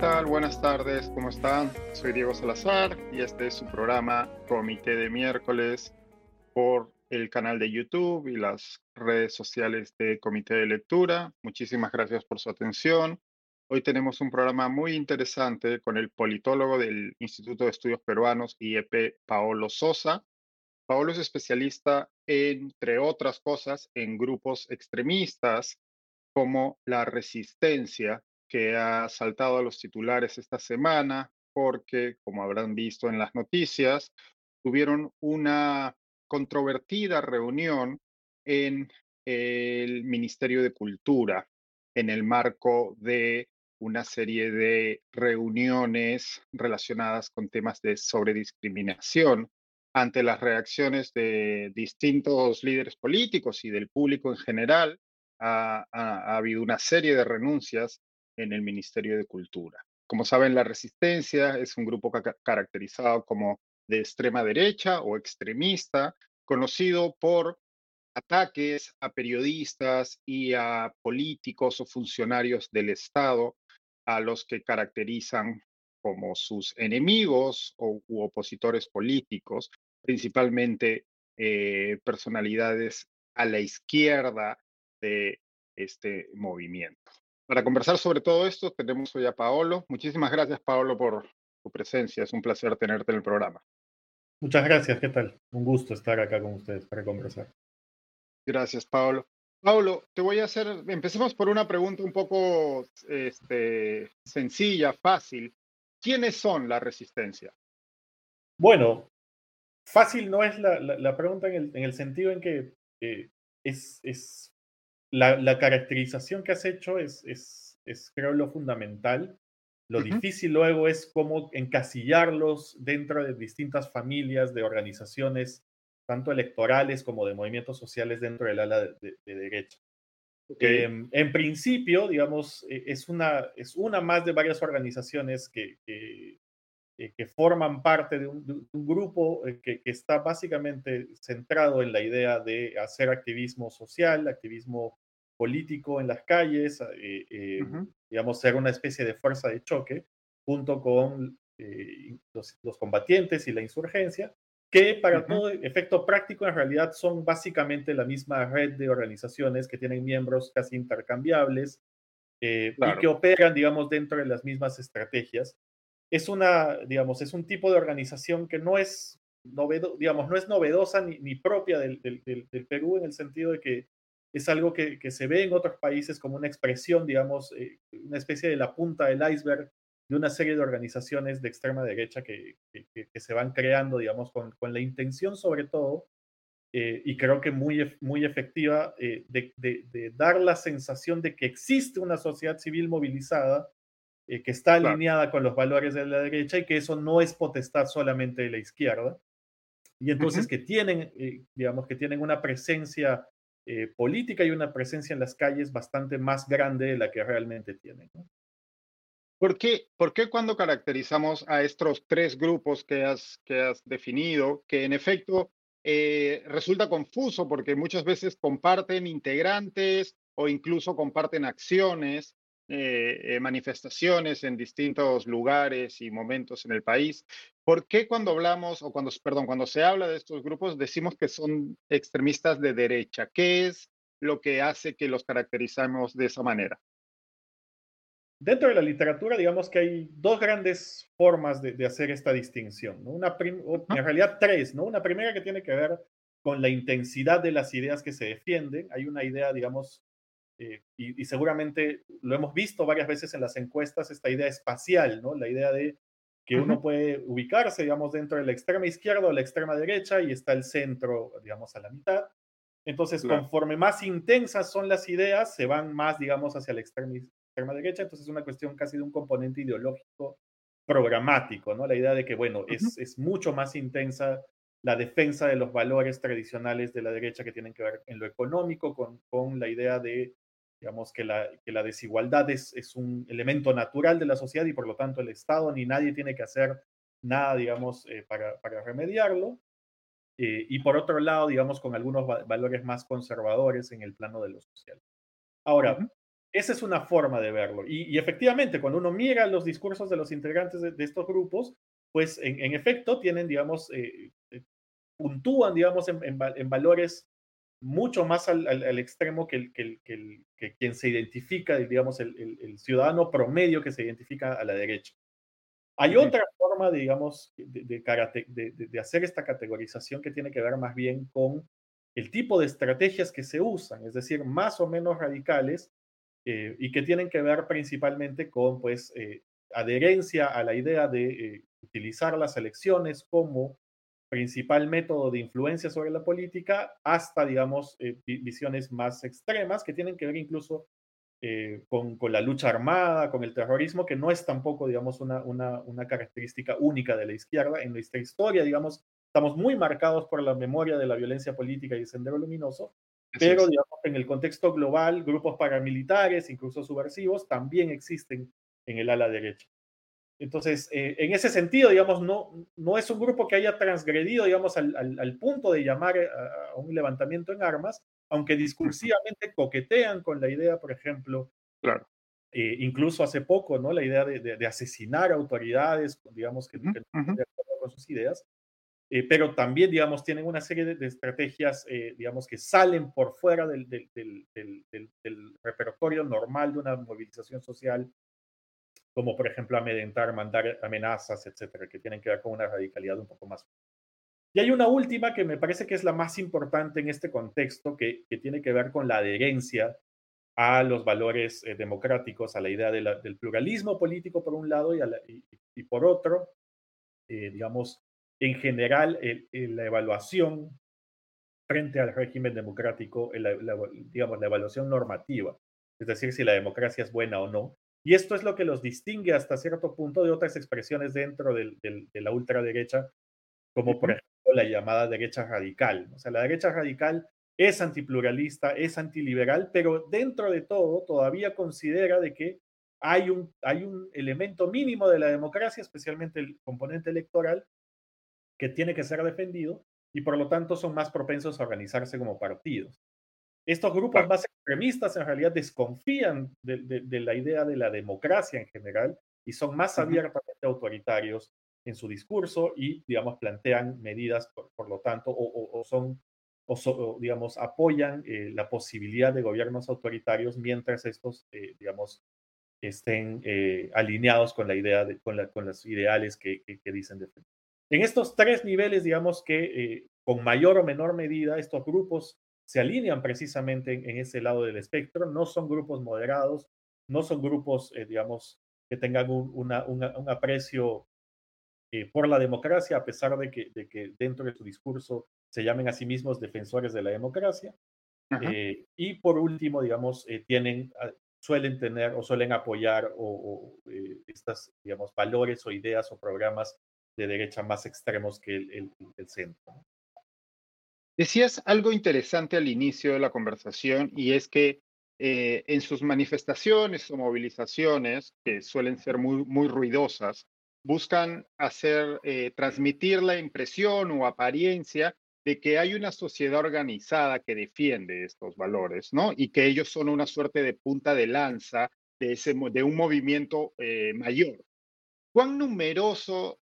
Buenas tardes, ¿cómo están? Soy Diego Salazar y este es su programa Comité de miércoles por el canal de YouTube y las redes sociales de Comité de Lectura. Muchísimas gracias por su atención. Hoy tenemos un programa muy interesante con el politólogo del Instituto de Estudios Peruanos, IEP, Paolo Sosa. Paolo es especialista, entre otras cosas, en grupos extremistas como la resistencia, que ha saltado a los titulares esta semana porque, como habrán visto en las noticias, tuvieron una controvertida reunión en el Ministerio de Cultura en el marco de una serie de reuniones relacionadas con temas de sobrediscriminación ante las reacciones de distintos líderes políticos y del público en general. Ha, ha habido una serie de renuncias en el Ministerio de Cultura. Como saben, la resistencia es un grupo caracterizado como de extrema derecha o extremista, conocido por ataques a periodistas y a políticos o funcionarios del Estado a los que caracterizan como sus enemigos o, u opositores políticos, principalmente eh, personalidades a la izquierda de este movimiento. Para conversar sobre todo esto tenemos hoy a Paolo. Muchísimas gracias, Paolo, por tu presencia. Es un placer tenerte en el programa. Muchas gracias, ¿qué tal? Un gusto estar acá con ustedes para conversar. Gracias, Paolo. Paolo, te voy a hacer, empecemos por una pregunta un poco este, sencilla, fácil. ¿Quiénes son la resistencia? Bueno, fácil no es la, la, pregunta en el, en el, sentido en que eh, es, es la, caracterización que has hecho es, es, es, creo, lo fundamental. Lo difícil luego es cómo encasillarlos dentro de distintas familias de organizaciones, tanto electorales como de movimientos sociales dentro del ala de, derecha. Em, en principio, digamos, e, es una, es una más de varias organizaciones que, que, que forman parte de un, grupo eh, que, que, está básicamente centrado en la idea de hacer activismo social, activismo político en las calles, eh, eh, digamos, ser una especie de fuerza de choque junto con eh, los, combatientes y la insurgencia, que para todo efecto práctico en realidad son básicamente la misma red de organizaciones que tienen miembros casi intercambiables y que operan, digamos, dentro de las mismas estrategias. Es una, digamos, es un tipo de organización que no es, novedo, digamos, no es novedosa ni, ni propia del, del, del Perú en el sentido de que es algo que, se ve en otros países como una expresión, digamos, eh, una especie de la punta del iceberg de una serie de organizaciones de extrema derecha que, se van creando, digamos, con, la intención sobre todo, eh, y creo que muy, muy efectiva, eh, de, dar la sensación de que existe una sociedad civil movilizada que está alineada con los valores de la derecha y que eso no es potestad solamente de la izquierda. Y entonces que tienen, digamos, que tienen una presencia eh, política y una presencia en las calles bastante más grande de la que realmente tienen. ¿Por, qué, ¿Por qué cuando caracterizamos a estos tres grupos que has, que has definido, que en efecto eh, resulta confuso porque muchas veces comparten integrantes o incluso comparten acciones, eh, manifestaciones en distintos lugares y momentos en el país. ¿Por qué cuando hablamos, o cuando, perdón, cuando se habla de estos grupos, decimos que son extremistas de derecha? ¿Qué es lo que hace que los caracterizamos de esa manera? Dentro de la literatura, digamos que hay dos grandes formas de, hacer esta distinción, ¿no? Una en realidad tres, ¿no? Una primera que tiene que ver con la intensidad de las ideas que se defienden. Hay una idea, digamos, eh, y, y, seguramente lo hemos visto varias veces en las encuestas, esta idea espacial, ¿no? La idea de que uno puede ubicarse, digamos, dentro de la extrema izquierda o la extrema derecha y está el centro, digamos, a la mitad. Entonces, conforme más intensas son las ideas, se van más, digamos, hacia la extrema, extrema derecha. Entonces, es una cuestión casi de un componente ideológico programático, ¿no? La idea de que, bueno, es, es mucho más intensa la defensa de los valores tradicionales de la derecha que tienen que ver en lo económico, con, con la idea de digamos que la, que la desigualdad es, es, un elemento natural de la sociedad y por lo tanto el Estado ni nadie tiene que hacer nada, digamos, eh, para, para, remediarlo. Eh, y por otro lado, digamos, con algunos valores más conservadores en el plano de lo social. Ahora, esa es una forma de verlo. Y, efectivamente, cuando uno mira los discursos de los integrantes de, estos grupos, pues en, efecto tienen, digamos, eh, eh, puntúan, digamos, en, valores mucho más al, extremo que, que, quien se identifica, digamos, el, ciudadano promedio que se identifica a la derecha. Hay otra forma, digamos, de, de, hacer esta categorización que tiene que ver más bien con el tipo de estrategias que se usan, es decir, más o menos radicales eh, y que tienen que ver principalmente con, pues, eh, adherencia a la idea de eh, utilizar las elecciones como principal método de influencia sobre la política, hasta, digamos, visiones más extremas que tienen que ver incluso eh, con, la lucha armada, con el terrorismo, que no es tampoco, digamos, una, una, característica única de la izquierda. En nuestra historia, digamos, estamos muy marcados por la memoria de la violencia política y el sendero luminoso, pero, digamos, en el contexto global, grupos paramilitares, incluso subversivos, también existen en el ala derecha. Entonces, eh, en ese sentido, digamos, no, no es un grupo que haya transgredido, digamos, al, al, punto de llamar a, un levantamiento en armas, aunque discursivamente coquetean con la idea, por ejemplo, claro. Eh, incluso hace poco, ¿no? La idea de, de, asesinar autoridades, digamos, que, no con sus ideas, eh, pero también, digamos, tienen una serie de, estrategias, eh, digamos, que salen por fuera del, del, del, del, repertorio normal de una movilización social, como por ejemplo amedrentar, mandar amenazas, etcétera, que tienen que ver con una radicalidad un poco más y hay una última que me parece que es la más importante en este contexto, que, tiene que ver con la adherencia a los valores eh, democráticos, a la idea del pluralismo político por un lado y, por otro, eh, digamos, en general, la evaluación frente al régimen democrático, digamos, la evaluación normativa, es decir, si la democracia es buena o no. Y esto es lo que los distingue hasta cierto punto de otras expresiones dentro de la ultraderecha, como por ejemplo la llamada derecha radical. O sea, la derecha radical es antipluralista, es antiliberal, pero dentro de todo todavía considera de que hay un, hay un elemento mínimo de la democracia, especialmente el componente electoral, que tiene que ser defendido y por lo tanto son más propensos a organizarse como partidos. Estos grupos más extremistas en realidad desconfían de, la idea de la democracia en general y son más abiertamente autoritarios en su discurso y, digamos, plantean medidas, por, lo tanto, o, son, o, digamos, apoyan eh, la posibilidad de gobiernos autoritarios mientras estos, eh, digamos, estén eh, alineados con la idea, de, con, la, con los ideales que, que, dicen defender. En estos tres niveles, digamos que con mayor o menor medida estos grupos se alinean precisamente en, ese lado del espectro, no son grupos moderados, no son grupos, digamos, que tengan un, un aprecio eh, por la democracia, a pesar de que, de que dentro de su discurso se llamen a sí mismos defensores de la democracia. Eh, y por último, digamos, eh, tienen, ah, suelen tener o suelen apoyar o, estas, digamos, valores o ideas o programas de derecha más extremos que el, el, centro. Decías algo interesante al inicio de la conversación y es que en sus manifestaciones o movilizaciones, que suelen ser muy, muy ruidosas, buscan hacer, eh, transmitir la impresión o apariencia de que hay una sociedad organizada que defiende estos valores, ¿no? Y que ellos son una suerte de punta de lanza de, ese, de un movimiento eh, mayor. ¿Cuán numeroso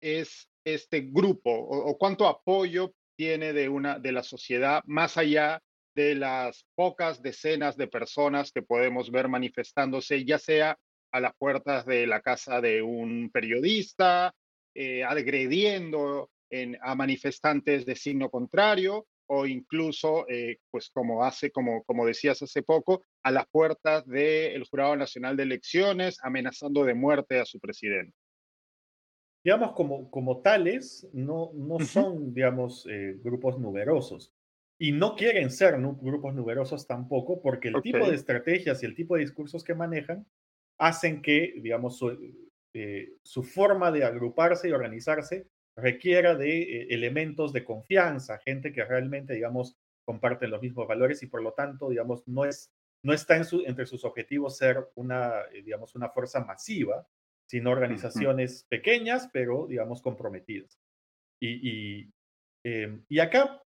es este grupo o, cuánto apoyo tiene de, una, de la sociedad más allá de las pocas decenas de personas que podemos ver manifestándose, ya sea a las puertas de la casa de un periodista, eh, agrediendo a manifestantes de signo contrario o incluso, eh, pues como hace, como, como decías hace poco, a las puertas del Jurado Nacional de Elecciones, amenazando de muerte a su presidente. Digamos, como, como tales, no, no son, digamos, eh, grupos numerosos. Y no quieren ser grupos numerosos tampoco, porque el tipo de estrategias y el tipo de discursos que manejan hacen que, digamos, eh, su, forma de agruparse y organizarse requiera de eh, elementos de confianza, gente que realmente, digamos, comparte los mismos valores y por lo tanto, digamos, no, es, no está en su, entre sus objetivos ser una, eh, digamos, una fuerza masiva, sino organizaciones pequeñas, pero, digamos, comprometidas. Y, y, acá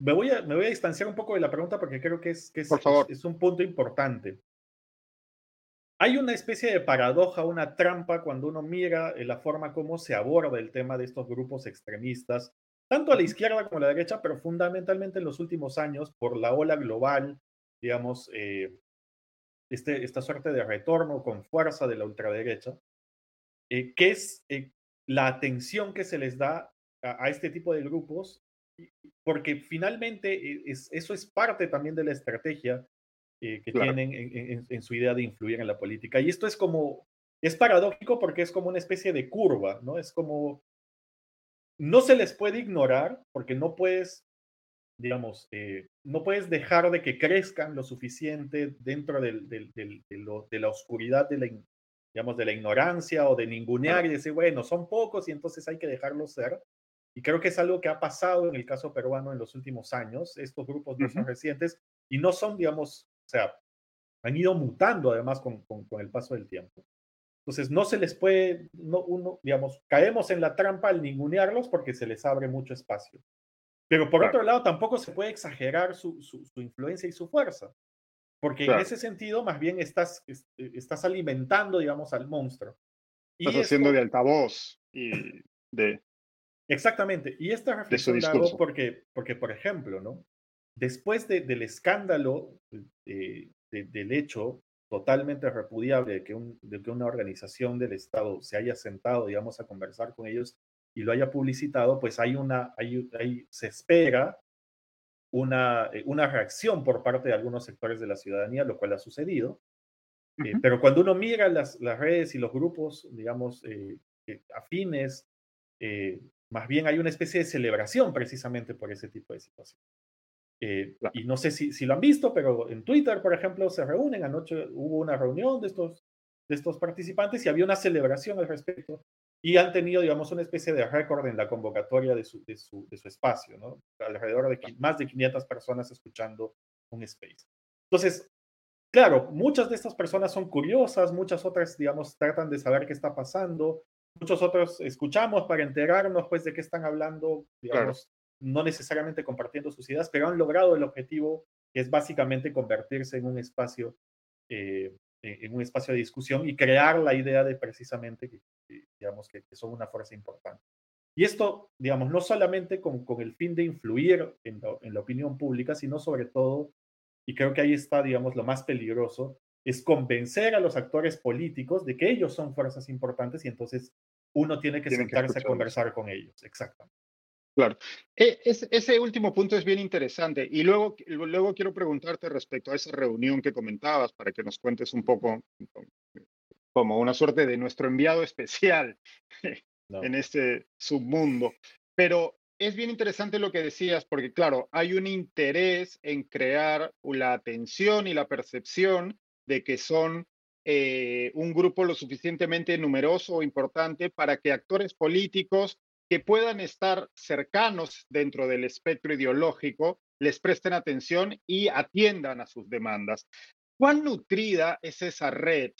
me voy, a, me voy a distanciar un poco de la pregunta porque creo que es, que es, es un punto importante. hay una especie de paradoja, una trampa cuando uno mira la forma como se aborda el tema de estos grupos extremistas, tanto a la izquierda como a la derecha, pero fundamentalmente en los últimos años por la ola global, digamos, eh, este, esta suerte de retorno con fuerza de la ultraderecha, eh, que es eh, la atención que se les da a, este tipo de grupos, porque finalmente eso es parte también de la estrategia eh, que tienen en, su idea de influir en la política. Y esto es como, es paradójico porque es como una especie de curva, ¿no? Es como, no se les puede ignorar porque no puedes, digamos, eh, no puedes dejar de que crezcan lo suficiente dentro del, del, de, de, la oscuridad de la, digamos, de la ignorancia o de ningunear y decir, bueno, son pocos y entonces hay que dejarlos ser. Y creo que es algo que ha pasado en el caso peruano en los últimos años. Estos grupos no son recientes y no son, digamos, o sea, han ido mutando además con, con, el paso del tiempo. Entonces, no se les puede, no, uno, digamos, caemos en la trampa al ningunearlos porque se les abre mucho espacio. Pero por otro lado, tampoco se puede exagerar su, su, influencia y su fuerza, porque en ese sentido, más bien estás, eh, estás alimentando, digamos, al monstruo. Estás haciendo de altavoz y de... Exactamente. Y esta reflexión la hago porque, porque, por ejemplo, ¿no? después del escándalo del hecho totalmente repudiable de que, una organización del Estado se haya sentado, digamos, a conversar con ellos y lo haya publicitado, pues hay una, se espera una, eh, una reacción por parte de algunos sectores de la ciudadanía, lo cual ha sucedido. Eh, pero cuando uno mira las, redes y los grupos, digamos, eh, afines, más bien hay una especie de celebración precisamente por ese tipo de situaciones. Eh, y no sé si, si, lo han visto, pero en Twitter, por ejemplo, se reúnen. Anoche hubo una reunión de estos, de estos participantes y había una celebración al respecto. Y han tenido, digamos, una especie de récord en la convocatoria de su, de su, de su espacio, ¿no? Alrededor de más de 500 personas escuchando un space. Entonces, claro, muchas de estas personas son curiosas, muchas otras, digamos, tratan de saber qué está pasando, muchos otros escuchamos para enterarnos, pues, de qué están hablando, digamos, no necesariamente compartiendo sus ideas, pero han logrado el objetivo que es básicamente convertirse en un espacio, eh, en un espacio de discusión y crear la idea de precisamente que, digamos, que, son una fuerza importante. Y esto, digamos, no solamente con, con el fin de influir en la, opinión pública, sino sobre todo, y creo que ahí está, digamos, lo más peligroso, es convencer a los actores políticos de que ellos son fuerzas importantes y entonces uno tiene que sentarse a conversar con ellos. Exactamente. Claro. E, ese último punto es bien interesante. Y luego, luego quiero preguntarte respecto a esa reunión que comentabas, para que nos cuentes un poco como una suerte de nuestro enviado especial en este submundo. Pero es bien interesante lo que decías, porque claro, hay un interés en crear la atención y la percepción de que son eh, un grupo lo suficientemente numeroso o importante para que actores políticos que puedan estar cercanos dentro del espectro ideológico, les presten atención y atiendan a sus demandas. ¿Cuán nutrida es esa red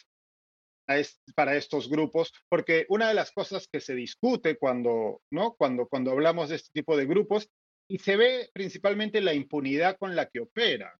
para estos grupos? Porque una de las cosas que se discute cuando, ¿no? cuando, cuando hablamos de este tipo de grupos y se ve principalmente la impunidad con la que opera,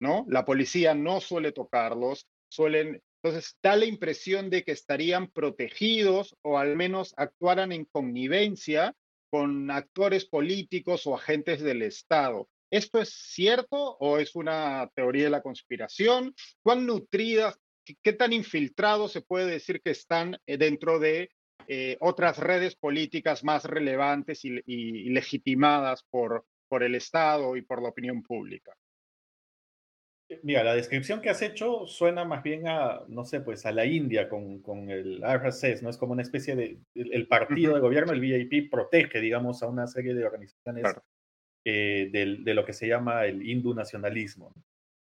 ¿no? La policía no suele tocarlos, suelen entonces, da la impresión de que estarían protegidos o al menos actuaran en connivencia con actores políticos o agentes del Estado. ¿Esto es cierto o es una teoría de la conspiración? ¿Cuán nutridas, qué, tan infiltrados se puede decir que están eh, dentro de eh, otras redes políticas más relevantes y, legitimadas por, por el Estado y por la opinión pública? Mira, la descripción que has hecho suena más bien a, no sé, pues a la India con, con el RSS, ¿no? Es como una especie de, el, partido de gobierno, el VIP, protege, digamos, a una serie de organizaciones eh, de, lo que se llama el hindú nacionalismo.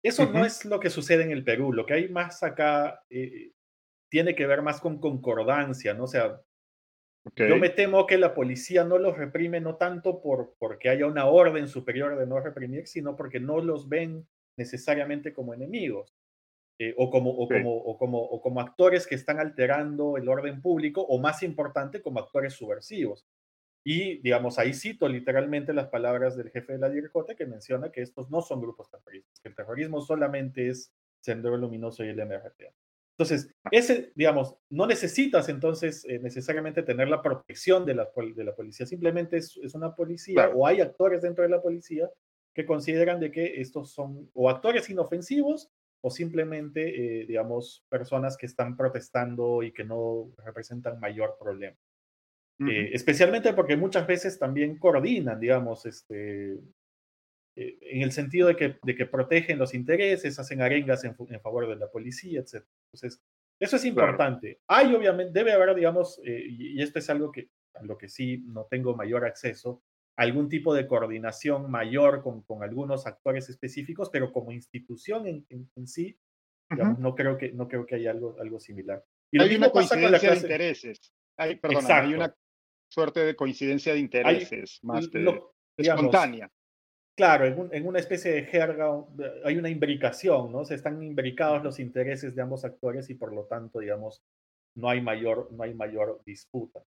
Eso no es lo que sucede en el Perú, lo que hay más acá eh, tiene que ver más con concordancia, ¿no? O sea, yo me temo que la policía no los reprime no tanto por, porque haya una orden superior de no reprimir, sino porque no los ven necesariamente como enemigos. Eh, o, como, o, como, o, como, o como actores que están alterando el orden público, o más importante, como actores subversivos. Y, digamos, ahí cito literalmente las palabras del jefe de la DIRCOTE que menciona que estos no son grupos terroristas, que el terrorismo solamente es Sendero Luminoso y el MRTA. Entonces, ese, digamos, no necesitas entonces eh, necesariamente tener la protección de la, de la policía, simplemente es, es una policía o hay actores dentro de la policía que consideran de que estos son o actores inofensivos o simplemente, eh, digamos, personas que están protestando y que no representan mayor problema. Eh, especialmente porque muchas veces también coordinan, digamos, este, eh, en el sentido de que, de que protegen los intereses, hacen arengas en, favor de la policía, etc. Entonces, eso es importante. Hay, obviamente, debe haber, digamos, eh, y, esto es algo que a lo que sí no tengo mayor acceso, algún tipo de coordinación mayor con, con algunos actores específicos, pero como institución en, en, sí, digamos, no, creo que, no creo que haya algo, algo similar. Y hay una coincidencia de intereses. Hay, perdón, hay una suerte de coincidencia de intereses, más espontánea. Claro, en, una especie de jerga hay una imbricación, ¿no? Se están imbricados los intereses de ambos actores y por lo tanto, digamos, no hay mayor, no hay mayor disputa.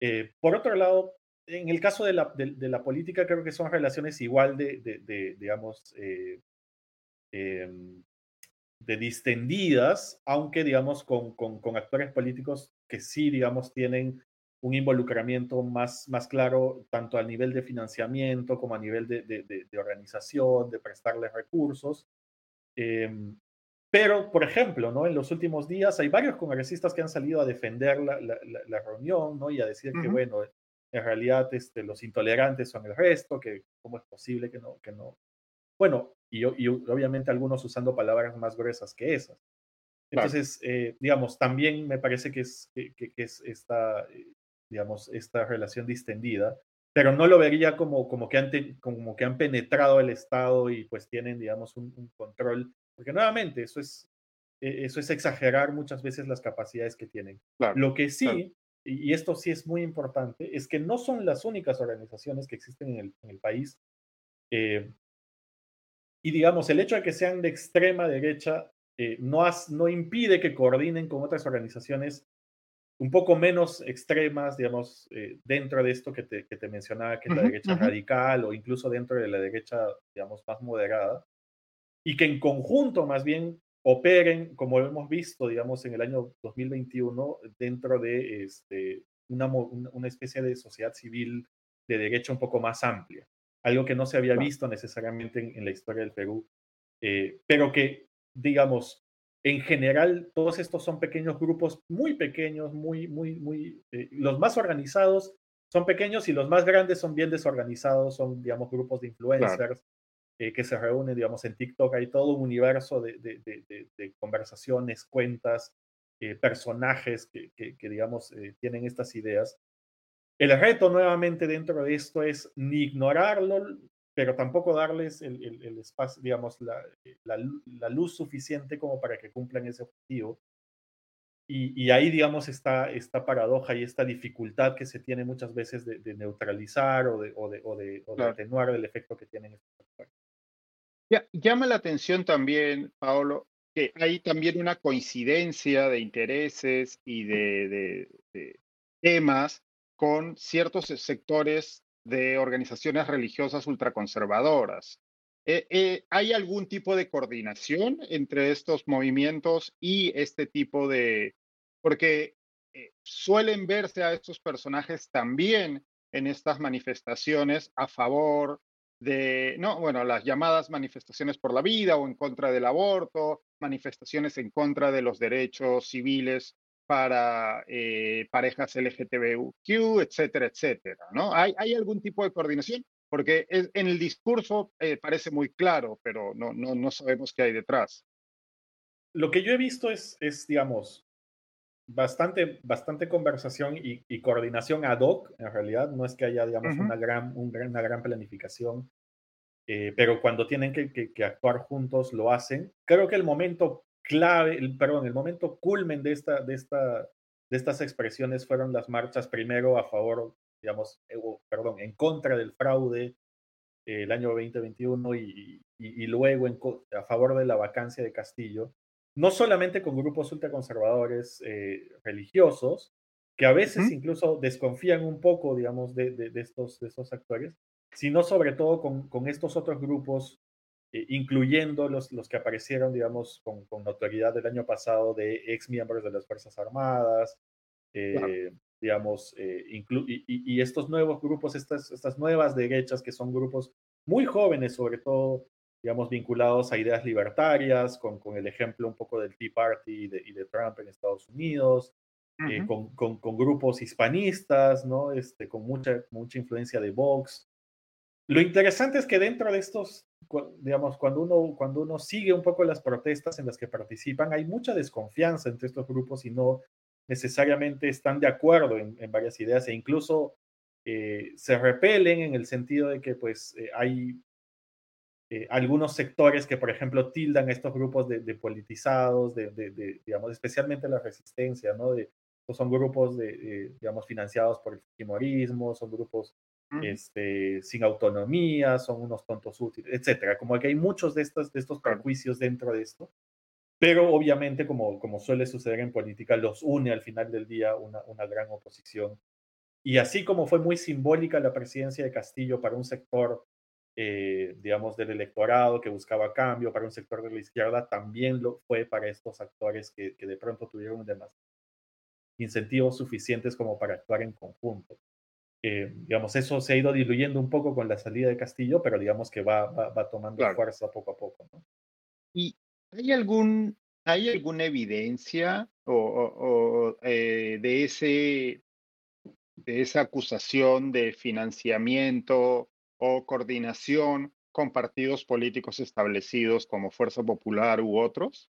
Eh, por otro lado, en el caso de la, de, la, política, creo que son relaciones igual de, de digamos, eh, em, de distendidas, aunque, digamos, con, con, con, actores políticos que sí, digamos, tienen un involucramiento más, más claro tanto a nivel de financiamiento como a nivel de, de, organización, de prestarles recursos. Em, pero, por ejemplo, ¿no? en los últimos días hay varios congresistas que han salido a defender la, la, reunión ¿no? y a decir que, bueno, en realidad este, los intolerantes son el resto, que cómo es posible que no, que no. Bueno, y, y obviamente algunos usando palabras más gruesas que esas. Entonces, eh, digamos, también me parece que es, que, que es esta, eh, digamos, esta relación distendida, pero no lo vería como, como, que, han como que han penetrado el Estado y pues tienen, digamos, un, control, porque nuevamente eso es, e, eso es exagerar muchas veces las capacidades que tienen. lo que sí, y esto sí es muy importante, es que no son las únicas organizaciones que existen en el, país. Eh, y digamos, el hecho de que sean de extrema derecha eh, no, no impide que coordinen con otras organizaciones un poco menos extremas, digamos, eh, dentro de esto que te, que te mencionaba, que es la derecha radical o incluso dentro de la derecha, digamos, más moderada, y que en conjunto más bien operen, como hemos visto, digamos, en el año 2021, dentro de este, una, una especie de sociedad civil de derecha un poco más amplia, algo que no se había visto necesariamente en, la historia del Perú, eh, pero que, digamos, en general, todos estos son pequeños grupos muy pequeños, muy, muy, muy, eh, los más organizados son pequeños y los más grandes son bien desorganizados, son, digamos, grupos de influencers eh, que se reúnen, digamos, en TikTok. Hay todo un universo de, de, conversaciones, cuentas, eh, personajes que, que, digamos, tienen estas ideas. El reto nuevamente dentro de esto es ni ignorarlo, pero tampoco darles el, espacio, digamos, eh, la, luz suficiente como para que cumplan ese objetivo. Y, ahí, digamos, está esta paradoja y esta dificultad que se tiene muchas veces de, neutralizar o de, o de, atenuar el efecto que tienen estos. Llama la atención también, Paolo, que hay también una coincidencia de intereses y de temas con ciertos sectores de organizaciones religiosas ultraconservadoras. Eh, eh, ¿Hay algún tipo de coordinación entre estos movimientos y este tipo de... porque eh, suelen verse a estos personajes también en estas manifestaciones a favor de, no, bueno, las llamadas manifestaciones por la vida o en contra del aborto, manifestaciones en contra de los derechos civiles para eh, parejas LGTBQ, etcétera, etcétera, ¿no? ¿Hay, ¿Hay algún tipo de coordinación? Porque en el discurso eh, parece muy claro, pero no, no, no sabemos qué hay detrás. Lo que yo he visto es, es digamos, bastante, bastante conversación y, coordinación ad hoc, en realidad. No es que haya, digamos, una, gran, una gran planificación, eh, pero cuando tienen que, que, que, actuar juntos lo hacen. Creo que el momento clave, el, perdón, el momento culmen de, esta, de, esta, de estas expresiones fueron las marchas primero a favor, digamos, eh, perdón, en contra del fraude eh, el año 2021 y, y, luego en, a favor de la vacancia de Castillo, no solamente con grupos ultraconservadores eh, religiosos, que a veces incluso desconfían un poco, digamos, de, de, estos, de estos actores, sino sobre todo con, con estos otros grupos eh, incluyendo los, los que aparecieron, digamos, con, con notoriedad del año pasado de ex miembros de las Fuerzas Armadas, eh, digamos, eh, y, y, estos nuevos grupos, estas, estas nuevas derechas que son grupos muy jóvenes, sobre todo, digamos, vinculados a ideas libertarias, con, con el ejemplo un poco del Tea Party y de, y de Trump en Estados Unidos, eh, con, con, con, grupos hispanistas, ¿no? Este, con mucha, mucha influencia de Vox. Lo interesante es que dentro de estos, digamos, cuando uno, cuando uno sigue un poco las protestas en las que participan, hay mucha desconfianza entre estos grupos y no necesariamente están de acuerdo en, varias ideas e incluso eh, se repelen en el sentido de que pues eh, hay eh, algunos sectores que, por ejemplo, tildan estos grupos de, politizados, de, digamos, especialmente la resistencia, ¿no? De, pues, son grupos, de, digamos, financiados por el fujimorismo, son grupos este, sin autonomía, son unos tontos útiles, etcétera. Como que hay muchos de estos, de estos prejuicios dentro de esto. Pero obviamente, como, como suele suceder en política, los une al final del día una, una gran oposición. Y así como fue muy simbólica la presidencia de Castillo para un sector, eh, digamos, del electorado que buscaba cambio, para un sector de la izquierda, también lo fue para estos actores que, que de pronto tuvieron demás incentivos suficientes como para actuar en conjunto. Eh, digamos, eso se ha ido diluyendo un poco con la salida de Castillo, pero digamos que va, va, va tomando fuerza poco a poco. ¿no? Y ¿Hay algún, hay alguna evidencia o, eh, de, ese, de esa acusación de financiamiento o coordinación con partidos políticos establecidos como Fuerza Popular u otros?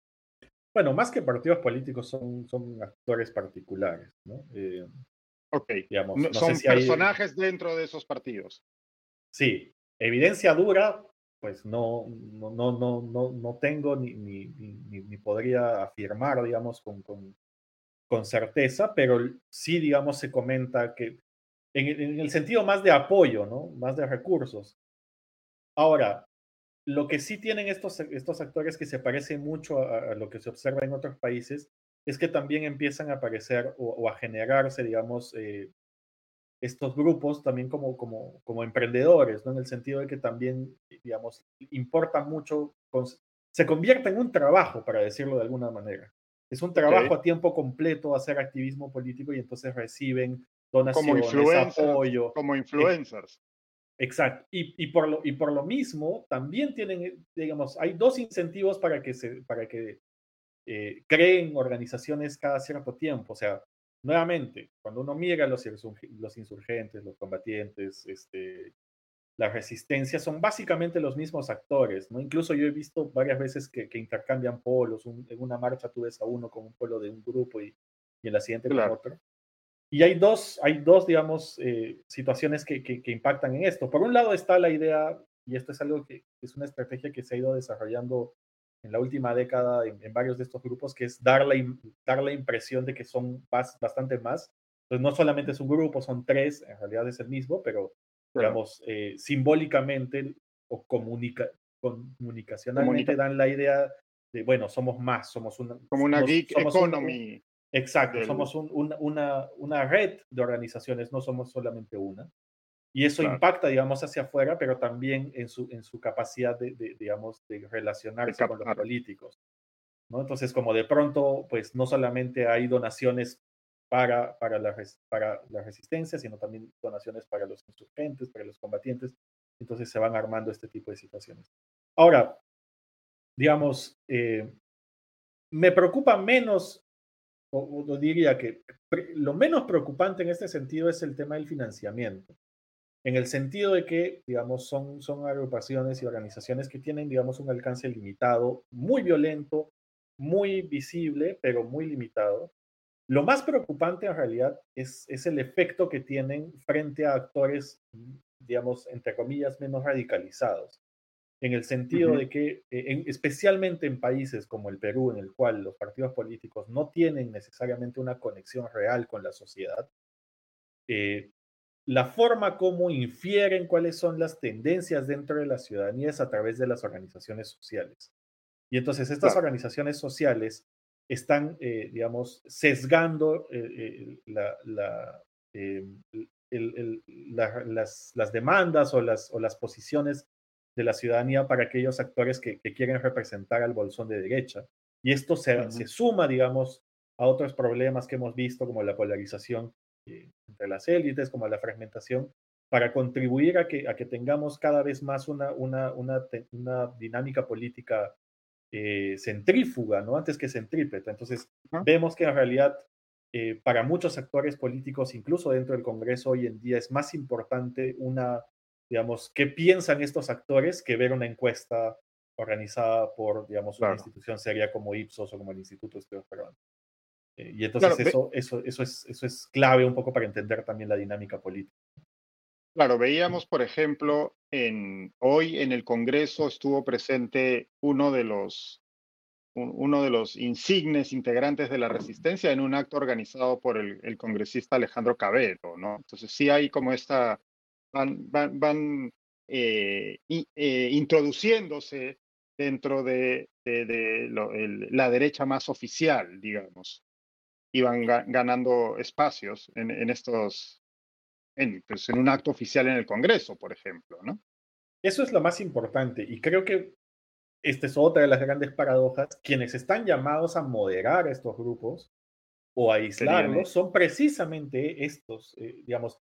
Bueno, más que partidos políticos son, son actores particulares, ¿no? Eh, ok. Digamos, son personajes dentro de esos partidos. Sí, evidencia dura, pues no, no, no, no, no, tengo ni, ni, ni, podría afirmar, digamos, con, con, con, certeza, pero sí, digamos, se comenta que en, el sentido más de apoyo, ¿no? Más de recursos. Ahora, lo que sí tienen estos, estos actores que se parecen mucho a, lo que se observa en otros países es que también empiezan a aparecer o, a generarse, digamos, eh, estos grupos también como, como, como emprendedores, ¿no? En el sentido de que también, digamos, importa mucho, se convierte en un trabajo, para decirlo de alguna manera. Es un trabajo a tiempo completo hacer activismo político y entonces reciben donaciones, como apoyo. Como influencers. Exacto. Y, y, por lo, y por lo mismo, también tienen, digamos, hay dos incentivos para que, se, para que eh, creen organizaciones cada cierto tiempo. O sea, nuevamente, cuando uno mira los, los insurgentes, los combatientes, este, la resistencia, son básicamente los mismos actores, ¿no? Incluso yo he visto varias veces que, intercambian polos. en una marcha tú ves a uno con un polo de un grupo y, y en la siguiente con otro. Y hay dos, hay dos digamos, eh, situaciones que, que, impactan en esto. Por un lado está la idea, y esto es algo que es una estrategia que se ha ido desarrollando en la última década en, varios de estos grupos, que es dar la, dar la impresión de que son bastante más. Entonces, no solamente es un grupo, son tres, en realidad es el mismo, pero, digamos, eh, simbólicamente o comunica, comunicacionalmente dan la idea de, bueno, somos más, somos una... Como una geek economy. Exacto, somos una, una red de organizaciones, no somos solamente una. Y eso impacta, digamos, hacia afuera, pero también en su, en su capacidad de, digamos, de relacionarse con los políticos. ¿no? Entonces, como de pronto, pues no solamente hay donaciones para, para, la, para la resistencia, sino también donaciones para los insurgentes, para los combatientes. Entonces se van armando este tipo de situaciones. Ahora, digamos, eh, me preocupa menos, o, diría que lo menos preocupante en este sentido es el tema del financiamiento en el sentido de que, digamos, son, son agrupaciones y organizaciones que tienen, digamos, un alcance limitado, muy violento, muy visible, pero muy limitado. Lo más preocupante en realidad es, es el efecto que tienen frente a actores, digamos, entre comillas, menos radicalizados. En el sentido de que, eh, especialmente en países como el Perú, en el cual los partidos políticos no tienen necesariamente una conexión real con la sociedad, eh, la forma como infieren cuáles son las tendencias dentro de la ciudadanía es a través de las organizaciones sociales. Y entonces estas organizaciones sociales están, eh, digamos, sesgando eh, eh, las, demandas o las, o las posiciones de la ciudadanía para aquellos actores que, quieren representar al bolsón de derecha. Y esto se, se, suma, digamos, a otros problemas que hemos visto, como la polarización eh, entre las élites, como la fragmentación, para contribuir a que, a que tengamos cada vez más una, una, una, una dinámica política eh, centrífuga, ¿no? Antes que centrípeta. Entonces, vemos que en realidad eh, para muchos actores políticos, incluso dentro del Congreso hoy en día, es más importante una, digamos, qué piensan estos actores que ver una encuesta organizada por, digamos, una institución seria como Ipsos o como el Instituto de Estudios Peruanos. Eh, y entonces eso, eso, eso, es, eso es clave un poco para entender también la dinámica política. Claro, veíamos, por ejemplo, en, hoy en el Congreso estuvo presente uno de los uno de los insignes integrantes de la resistencia en un acto organizado por el, congresista Alejandro Cabello, ¿no? Entonces sí hay como esta, van, van, eh, eh, introduciéndose dentro de, la derecha más oficial, digamos, y van ganando espacios en, en estos, en, pues, en un acto oficial en el Congreso, por ejemplo, ¿no? Eso es lo más importante y creo que esta es otra de las grandes paradojas. Quienes están llamados a moderar estos grupos o a aislarlos son precisamente estos, eh, digamos.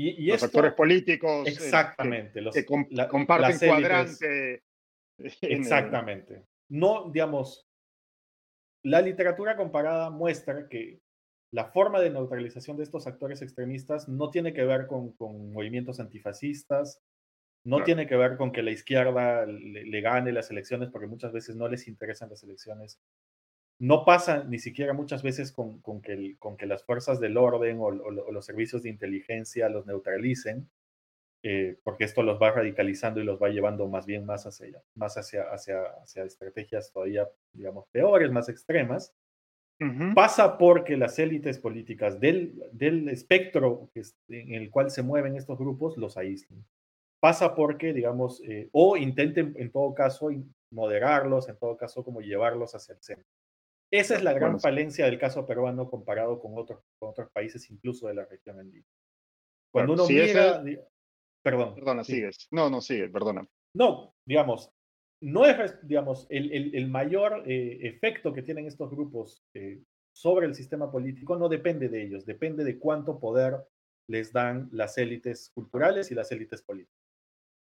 Y, los actores políticos. Eh, exactamente. los, que comparten cuadrante. Exactamente. No, digamos, la literatura comparada muestra que la forma de neutralización de estos actores extremistas no tiene que ver con, movimientos antifascistas, no tiene que ver con que la izquierda le, gane las elecciones, porque muchas veces no les interesan las elecciones. No pasa ni siquiera muchas veces con, que, con que, las fuerzas del orden o, los servicios de inteligencia los neutralicen, eh, porque esto los va radicalizando y los va llevando más bien más hacia, más hacia, hacia, hacia estrategias todavía, digamos, peores, más extremas. Pasa porque las élites políticas del, del espectro en el cual se mueven estos grupos los aíslan. Pasa porque, digamos, eh, o intenten en todo caso moderarlos, en todo caso como llevarlos hacia el centro. Esa es la gran falencia del caso peruano comparado con otros, con otros países, incluso de la región andina. Cuando uno mira... Perdón. Perdona, sigues. No, no, sigue, perdona. No, digamos, no es, digamos, el, el, mayor eh, efecto que tienen estos grupos eh, sobre el sistema político no depende de ellos, depende de cuánto poder les dan las élites culturales y las élites políticas.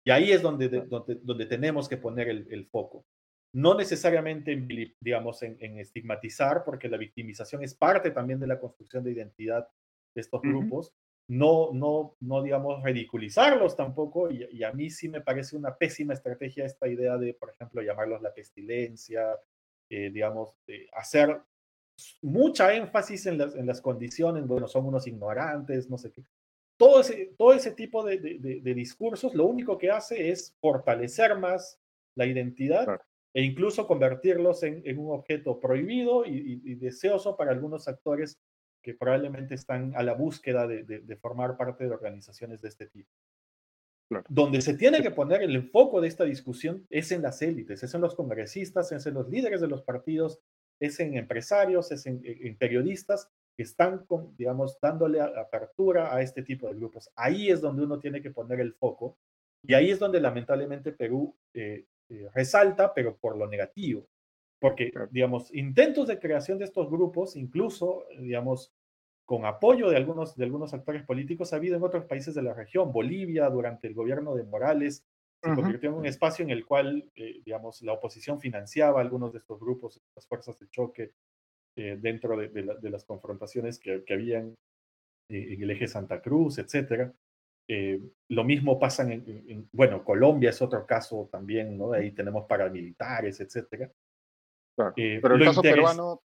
Y ahí es donde, donde, donde, tenemos que poner el, foco. No necesariamente, digamos, en, estigmatizar, porque la victimización es parte también de la construcción de identidad de estos grupos, no, no, no digamos, ridiculizarlos tampoco, y, a mí sí me parece una pésima estrategia esta idea de, por ejemplo, llamarlos la pestilencia, eh, digamos, hacer mucha énfasis en las, en las condiciones, bueno, son unos ignorantes, no sé qué. Todo ese, todo ese tipo de, de, discursos lo único que hace es fortalecer más la identidad e incluso convertirlos en, en un objeto prohibido y, y, deseoso para algunos actores que probablemente están a la búsqueda de, formar parte de organizaciones de este tipo. Donde se tiene que poner el enfoque de esta discusión es en las élites, es en los congresistas, es en los líderes de los partidos, es en empresarios, es en, periodistas que están, digamos, dándole apertura a este tipo de grupos. Ahí es donde uno tiene que poner el foco y ahí es donde lamentablemente Perú eh, eh, resalta, pero por lo negativo. Porque, digamos, intentos de creación de estos grupos, incluso, digamos, con apoyo de algunos, de algunos actores políticos, ha habido en otros países de la región. Bolivia, durante el gobierno de Morales, se convirtió en un espacio en el cual, eh, digamos, la oposición financiaba algunos de estos grupos, las fuerzas de choque, eh, dentro de, las confrontaciones que, que habían eh, en el eje Santa Cruz, etcétera. Lo mismo pasa en, en, bueno, Colombia es otro caso también, ¿no? Ahí tenemos paramilitares, etcétera. Eh, pero el caso peruano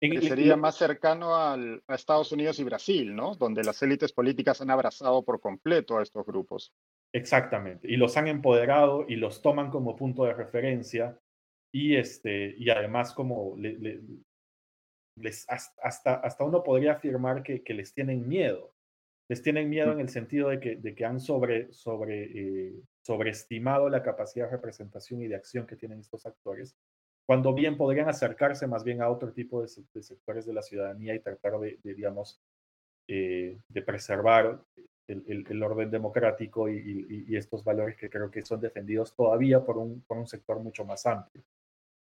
sería más cercano al, a Estados Unidos y Brasil, ¿no? Donde las élites políticas han abrazado por completo a estos grupos. Exactamente, y los han empoderado y los toman como punto de referencia y, este, y además como les, hasta, hasta uno podría afirmar que, que, les tienen miedo. Les tienen miedo en el sentido de que, de que han sobre, sobre, eh, sobreestimado la capacidad de representación y de acción que tienen estos actores cuando bien podrían acercarse más bien a otro tipo de, sectores de la ciudadanía y tratar de, digamos, eh, de preservar el, orden democrático y, estos valores que creo que son defendidos todavía por un, por un sector mucho más amplio.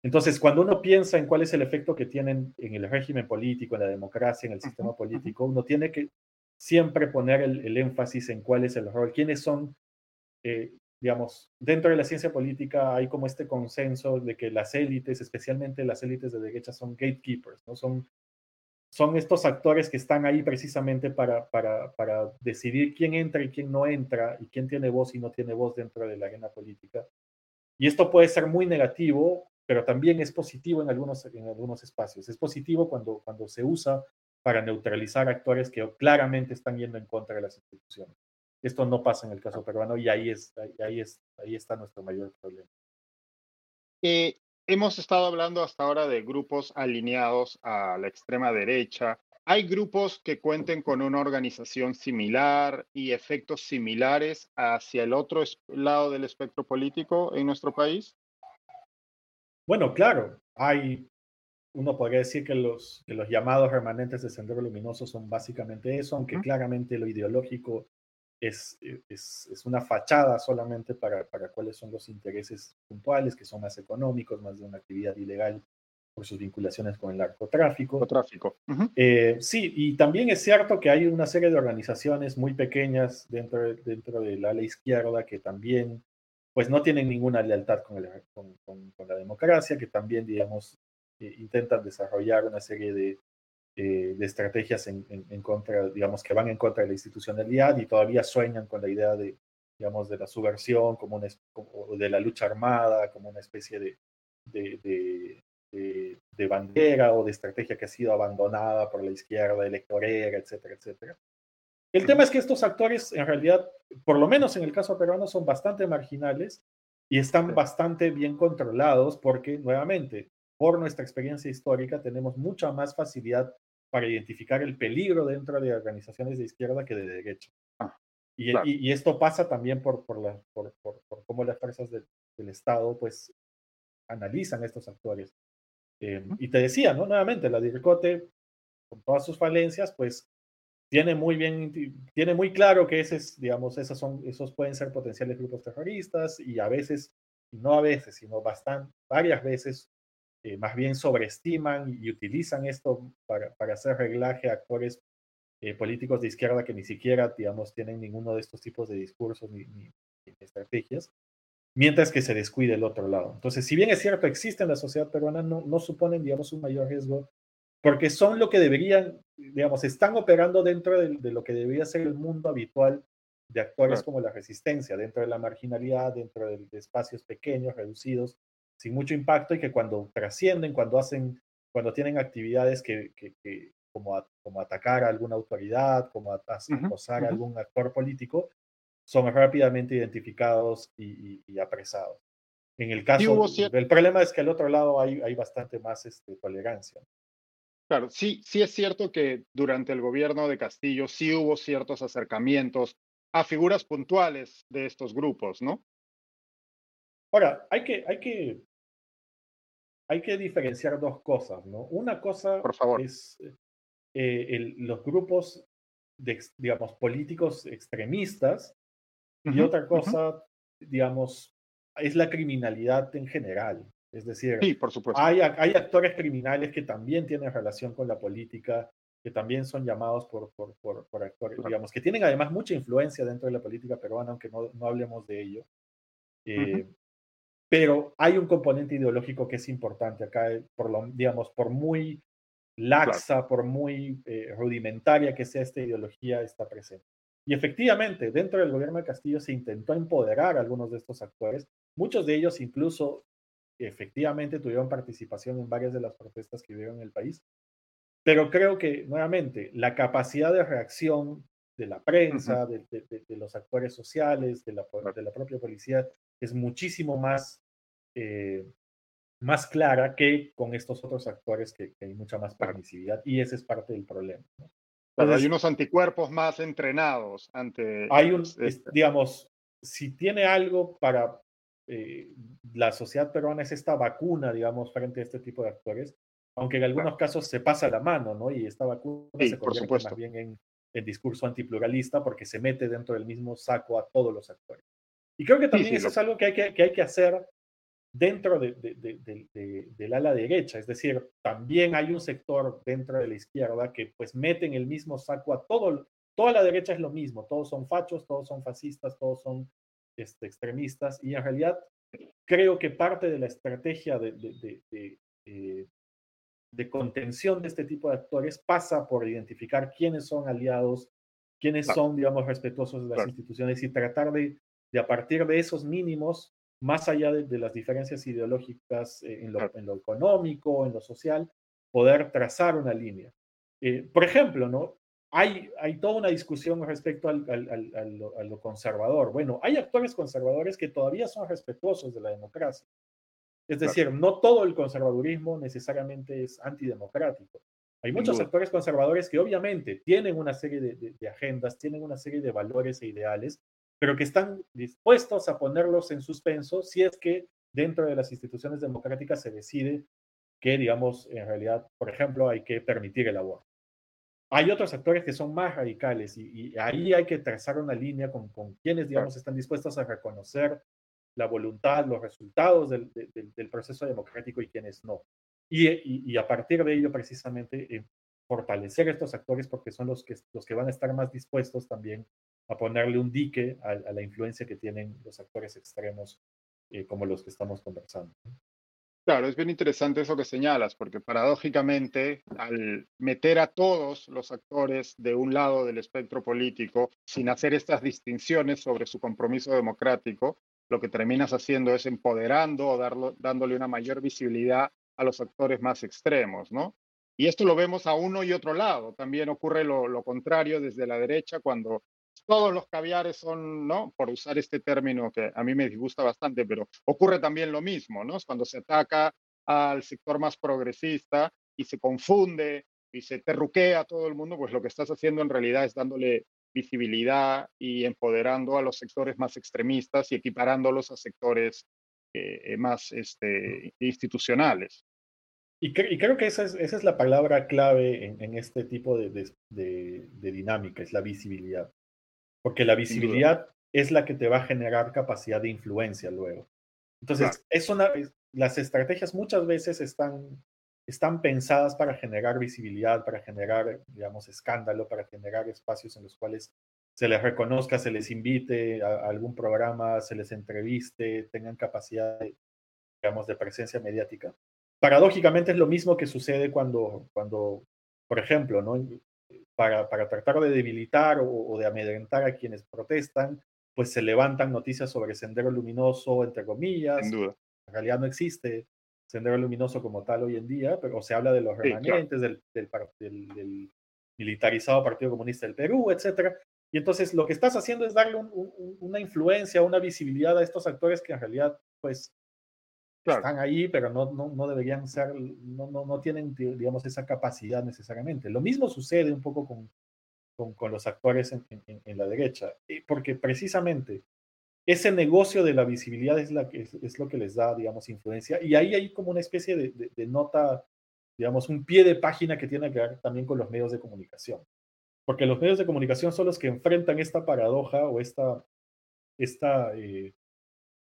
Entonces, cuando uno piensa en cuál es el efecto que tienen en el régimen político, en la democracia, en el sistema político, uno tiene que siempre poner el, énfasis en cuál es el rol, quiénes son, eh, digamos, dentro de la ciencia política hay como este consenso de que las élites, especialmente las élites de derecha, son gatekeepers, ¿no? Son son estos actores que están ahí precisamente para, para, para, decidir quién entra y quién no entra y quién tiene voz y no tiene voz dentro de la arena política. Y esto puede ser muy negativo, pero también es positivo en algunos, en algunos espacios. Es positivo cuando, cuando se usa para neutralizar actores que claramente están yendo en contra de las instituciones. Esto no pasa en el caso peruano y ahí, es, ahí, es, ahí está nuestro mayor problema. Eh, Hemos estado hablando hasta ahora de grupos alineados a la extrema derecha. ¿Hay grupos que cuenten con una organización similar y efectos similares hacia el otro lado del espectro político en nuestro país? Bueno, claro, hay, uno podría decir que los, que los llamados remanentes de Sendero Luminoso son básicamente eso, aunque claramente lo ideológico es, eh, es, es, una fachada solamente para, para cuáles son los intereses puntuales, que son más económicos, más de una actividad ilegal por sus vinculaciones con el narcotráfico. narcotráfico. Eh, sí, y también es cierto que hay una serie de organizaciones muy pequeñas dentro de, dentro de la ley izquierda que también pues no tienen ninguna lealtad con, el, con, con, la democracia, que también, digamos, eh, intentan desarrollar una serie de, eh, de estrategias en, en, contra, digamos, que van en contra de la institucionalidad y todavía sueñan con la idea de, digamos, de la subversión, como, una, de la lucha armada, como una especie de, de, de, bandera o de estrategia que ha sido abandonada por la izquierda electorera, etcétera, etcétera. El tema es que estos actores, en realidad, por lo menos en el caso peruano, son bastante marginales y están bastante bien controlados porque, nuevamente, por nuestra experiencia histórica, tenemos mucha más facilidad para identificar el peligro dentro de organizaciones de izquierda que de derecha. Ah, y, y, esto pasa también por, por, la, por, por, cómo las fuerzas del Estado pues analizan estos actores. Eh, y te decía, ¿no? Nuevamente, la DIRCOTE, con todas sus falencias, pues tiene muy bien, tiene muy claro que esos, digamos, esos, son, esos pueden ser potenciales grupos terroristas y a veces, no a veces, sino bastante, varias veces eh, más bien sobreestiman y utilizan esto para, para hacer reglaje a actores eh, políticos de izquierda que ni siquiera, digamos, tienen ninguno de estos tipos de discursos ni, estrategias, mientras que se descuide el otro lado. Entonces, si bien es cierto, existe en la sociedad peruana, no, no suponen, digamos, un mayor riesgo, porque son lo que deberían, digamos, están operando dentro de, lo que debería ser el mundo habitual de actores como la resistencia, dentro de la marginalidad, dentro de espacios pequeños, reducidos, sin mucho impacto y que cuando trascienden, cuando hacen, cuando tienen actividades que, que, como, como atacar a alguna autoridad, como acosar a algún actor político, son rápidamente identificados y, apresados. En el caso, el problema es que al otro lado hay, hay bastante más este, tolerancia. Claro, sí, sí es cierto que durante el gobierno de Castillo sí hubo ciertos acercamientos a figuras puntuales de estos grupos, ¿no? Ahora, hay que, hay que, hay que diferenciar dos cosas, ¿no? Una cosa es eh, los grupos, de, digamos, políticos extremistas y otra cosa, digamos, es la criminalidad en general. Es decir, sí, por supuesto. Hay, hay actores criminales que también tienen relación con la política, que también son llamados por, por, por, actores, digamos, que tienen además mucha influencia dentro de la política peruana, aunque no, no hablemos de ello. Eh, pero hay un componente ideológico que es importante acá, eh, por lo, digamos, por muy laxa, por muy eh, rudimentaria que sea esta ideología, está presente. Y efectivamente, dentro del gobierno de Castillo se intentó empoderar a algunos de estos actores, muchos de ellos incluso efectivamente tuvieron participación en varias de las protestas que hubieron en el país, pero creo que, nuevamente, la capacidad de reacción de la prensa, de, los actores sociales, de la, de la propia policía, es muchísimo más eh, más clara que con estos otros actores que, hay mucha más permisividad y ese es parte del problema. hay unos anticuerpos más entrenados ante... Hay un, este digamos, si tiene algo para eh, la sociedad peruana es esta vacuna, digamos, frente a este tipo de actores, aunque en algunos casos se pasa la mano, ¿no? Y esta vacuna se convierte más bien en, el discurso antipluralista porque se mete dentro del mismo saco a todos los actores. Y creo que también eso es algo que hay que, que, hay que hacer dentro de, de, del ala derecha, es decir, también hay un sector dentro de la izquierda que pues mete en el mismo saco a todo, toda la derecha es lo mismo, todos son fachos, todos son fascistas, todos son este, extremistas, y en realidad creo que parte de la estrategia de, eh, de contención de este tipo de actores pasa por identificar quiénes son aliados, quiénes son, digamos, respetuosos de las instituciones y tratar de, de, a partir de esos mínimos, más allá de, las diferencias ideológicas eh, en, lo, en, lo, económico, en lo social, poder trazar una línea. Eh, por ejemplo, ¿no? Hay, hay toda una discusión respecto al, al, al, a lo conservador. Bueno, hay actores conservadores que todavía son respetuosos de la democracia. Es decir, no todo el conservadurismo necesariamente es antidemocrático. Hay muchos actores conservadores que obviamente tienen una serie de, agendas, tienen una serie de valores e ideales, pero que están dispuestos a ponerlos en suspenso si es que dentro de las instituciones democráticas se decide que, digamos, en realidad, por ejemplo, hay que permitir el aborto. Hay otros actores que son más radicales y, ahí hay que trazar una línea con, con quienes, digamos, están dispuestos a reconocer la voluntad, los resultados del, del, proceso democrático y quienes no. Y, y, a partir de ello, precisamente, eh, fortalecer estos actores porque son los que, los que van a estar más dispuestos también a ponerle un dique a, la influencia que tienen los actores extremos eh, como los que estamos conversando. Claro, es bien interesante eso que señalas, porque paradójicamente al meter a todos los actores de un lado del espectro político sin hacer estas distinciones sobre su compromiso democrático, lo que terminas haciendo es empoderando o darlo, dándole una mayor visibilidad a los actores más extremos, ¿no? Y esto lo vemos a uno y otro lado. También ocurre lo, lo contrario desde la derecha cuando todos los caviares son, ¿no? Por usar este término que a mí me disgusta bastante, pero ocurre también lo mismo, ¿no? Cuando se ataca al sector más progresista y se confunde y se terruquea a todo el mundo, pues lo que estás haciendo en realidad es dándole visibilidad y empoderando a los sectores más extremistas y equiparándolos a sectores eh, más este, institucionales. Y, creo que esa es, esa es, la palabra clave en, este tipo de, de, de, dinámica, es la visibilidad. Porque la visibilidad es la que te va a generar capacidad de influencia luego. Entonces, es una, las estrategias muchas veces están están pensadas para generar visibilidad, para generar, digamos, escándalo, para generar espacios en los cuales se les reconozca, se les invite a, algún programa, se les entreviste, tengan capacidad, de, digamos, de presencia mediática. Paradójicamente es lo mismo que sucede cuando, cuando por ejemplo, ¿no? Para, para tratar de debilitar o, o de amedrentar a quienes protestan, pues se levantan noticias sobre Sendero Luminoso, entre comillas. Sin duda. En realidad no existe Sendero Luminoso como tal hoy en día, pero se habla de los remanentes del, del, militarizado Partido Comunista del Perú, etcétera. Y entonces lo que estás haciendo es darle una influencia, una visibilidad a estos actores que en realidad, pues, están ahí, pero no, no, no deberían ser, no, no, no, tienen, digamos, esa capacidad necesariamente. Lo mismo sucede un poco con, con, con los actores en, en, en, la derecha, porque precisamente ese negocio de la visibilidad es, la, es, es, lo que les da, digamos, influencia. Y ahí hay como una especie de, de, nota, digamos, un pie de página que tiene que ver también con los medios de comunicación. Porque los medios de comunicación son los que enfrentan esta paradoja o esta, esta eh,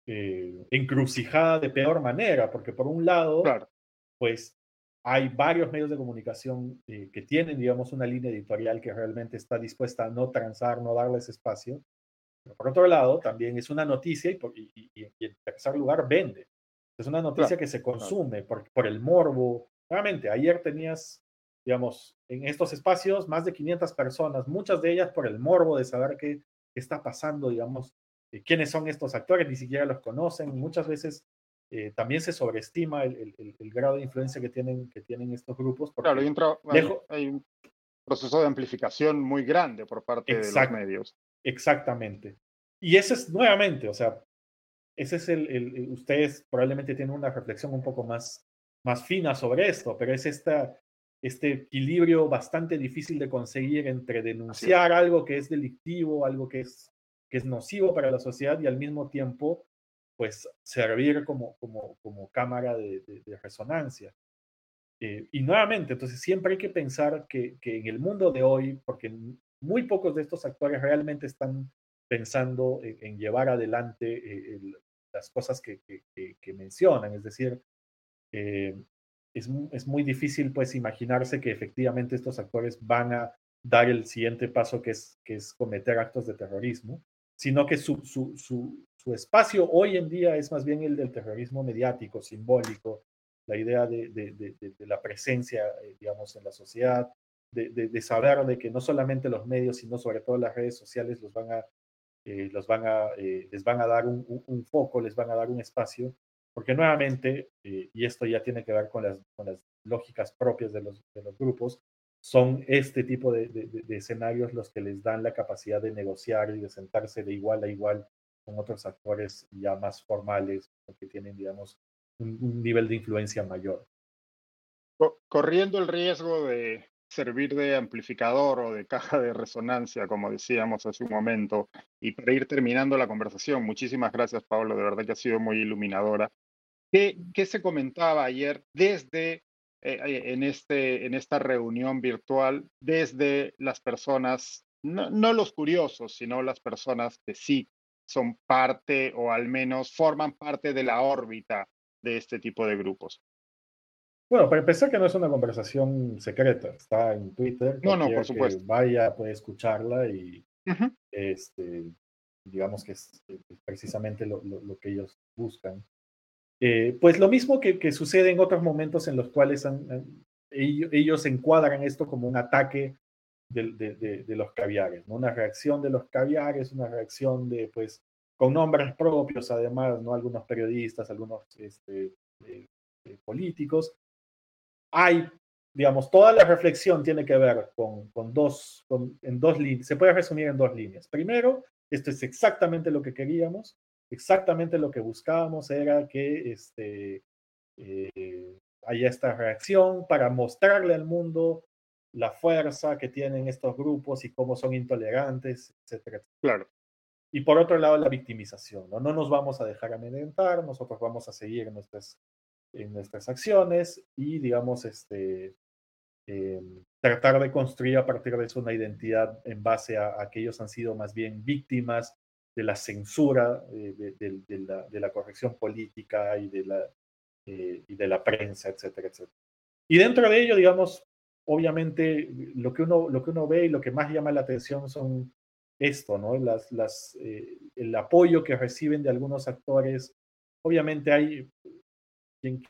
eh, encrucijada de peor manera. Porque por un lado, claro. pues hay varios medios de comunicación eh, que tienen, digamos, una línea editorial que realmente está dispuesta a no transar, no darles espacio pero por otro lado, también es una noticia y, y, y, y en tercer lugar vende. Es una noticia claro, que se consume por, por, el morbo. Nuevamente, ayer tenías, digamos, en estos espacios más de 500 personas, muchas de ellas por el morbo de saber qué, qué está pasando, digamos, quiénes son estos actores, ni siquiera los conocen. Muchas veces eh, también se sobreestima el, el, el, grado de influencia que tienen, que tienen estos grupos. Claro, hay un, hay, hay un, proceso de amplificación muy grande por parte de los medios. Exactamente. Y ese es nuevamente, o sea, ese es el, ustedes probablemente tienen una reflexión un poco más, más fina sobre esto, pero es esta, este equilibrio bastante difícil de conseguir entre denunciar algo que es delictivo, algo que es, que es nocivo para la sociedad y al mismo tiempo, pues, servir como, como, como cámara de, de, de resonancia. Eh, y nuevamente, entonces siempre hay que pensar que, que, en el mundo de hoy, porque muy pocos de estos actores realmente están pensando en, llevar adelante eh, las cosas que, mencionan. Es decir, eh, es, es, muy difícil pues imaginarse que efectivamente estos actores van a dar el siguiente paso que es, que es cometer actos de terrorismo, sino que su, su, su, espacio hoy en día es más bien el del terrorismo mediático, simbólico, la idea de, de, de, la presencia, eh, digamos, en la sociedad, de, saber de que no solamente los medios, sino sobre todo las redes sociales los van a, eh, los van a, eh, les van a dar un, foco, les van a dar un espacio, porque nuevamente, y esto ya tiene que ver con las, con las lógicas propias de los, de los grupos, son este tipo de, de, escenarios los que les dan la capacidad de negociar y de sentarse de igual a igual con otros actores ya más formales, que tienen, digamos, un, nivel de influencia mayor. Corriendo el riesgo de servir de amplificador o de caja de resonancia, como decíamos hace un momento, y para ir terminando la conversación, muchísimas gracias, Pablo, de verdad que ha sido muy iluminadora. ¿Qué, qué se comentaba ayer desde en, este, en esta reunión virtual, desde las personas, no, no los curiosos, sino las personas que sí son parte o al menos forman parte de la órbita de este tipo de grupos? Bueno, para empezar que no es una conversación secreta, está en Twitter. No, no, por supuesto. vaya, puede escucharla y este, digamos que es, precisamente lo, lo, que ellos buscan. Eh, pues lo mismo que, que, sucede en otros momentos en los cuales ellos, encuadran esto como un ataque de, los caviares, ¿no? una reacción de los caviares, una reacción de, pues, con nombres propios, además, ¿no? Algunos periodistas, algunos este, eh, eh, políticos. Hay, digamos, toda la reflexión tiene que ver con, con dos, en dos líneas, se puede resumir en dos líneas. Primero, esto es exactamente lo que queríamos, exactamente lo que buscábamos era que este, eh, haya esta reacción para mostrarle al mundo la fuerza que tienen estos grupos y cómo son intolerantes, etcétera. Claro. Y por otro lado, la victimización. ¿no? no nos vamos a dejar amedrentar, nosotros vamos a seguir nuestras, en nuestras acciones y, digamos, este, eh, tratar de construir a partir de eso una identidad en base a, que ellos han sido más bien víctimas de la censura, eh, de, de, la, de, la, corrección política y de la, eh, y de la prensa, etcétera, etcétera. Y dentro de ello, digamos, obviamente lo que uno, lo que uno ve y lo que más llama la atención son esto, ¿no? Las, las, eh, el apoyo que reciben de algunos actores. Obviamente hay quien,